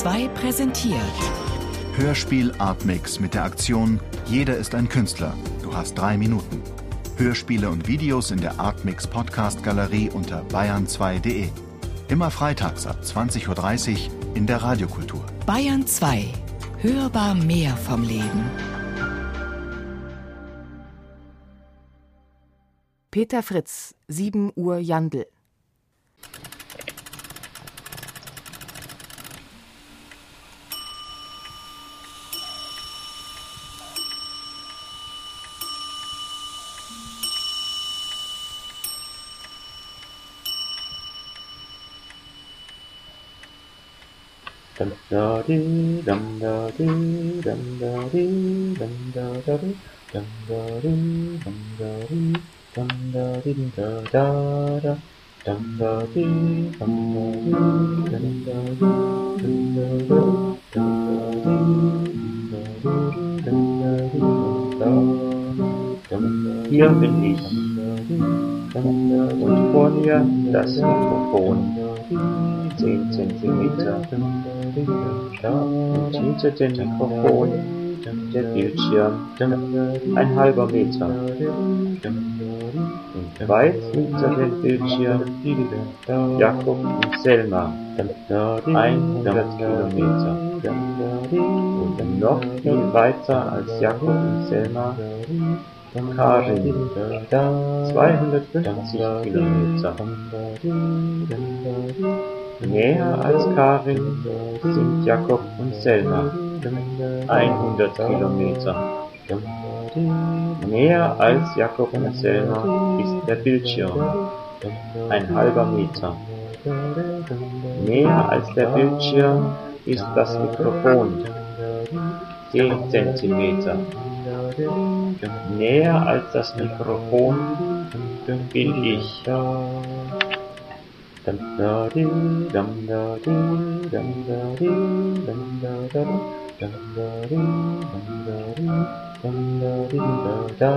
2 präsentiert. Hörspiel Artmix mit der Aktion Jeder ist ein Künstler. Du hast drei Minuten. Hörspiele und Videos in der Artmix Podcast Galerie unter bayern2.de. Immer freitags ab 20.30 Uhr in der Radiokultur. Bayern 2. Hörbar mehr vom Leben. Peter Fritz, 7 Uhr Jandl. Dum da dee dum da dee dum da dee dum da da dee dum da dee dum da dee dum da dee da da da dum da dee dum da dee dum da dee dum da dee dum da dee dum da dee dum da dee Hier bin ich und vor mir das Mikrofon. 10 Zentimeter und hinter dem Mikrofon der Bildschirm ein halber Meter weit hinter dem Bildschirm Jakob und Selma. 100 Kilometer. Und noch viel weiter als Jakob und Selma. Karin. 250 Kilometer. Näher als Karin sind Jakob und Selma. 100 Kilometer. Näher als Jakob und Selma ist der Bildschirm ein halber Meter. Näher als der Bildschirm ist das Mikrofon 10 Zentimeter. Näher als das Mikrofon bin ich. Dum da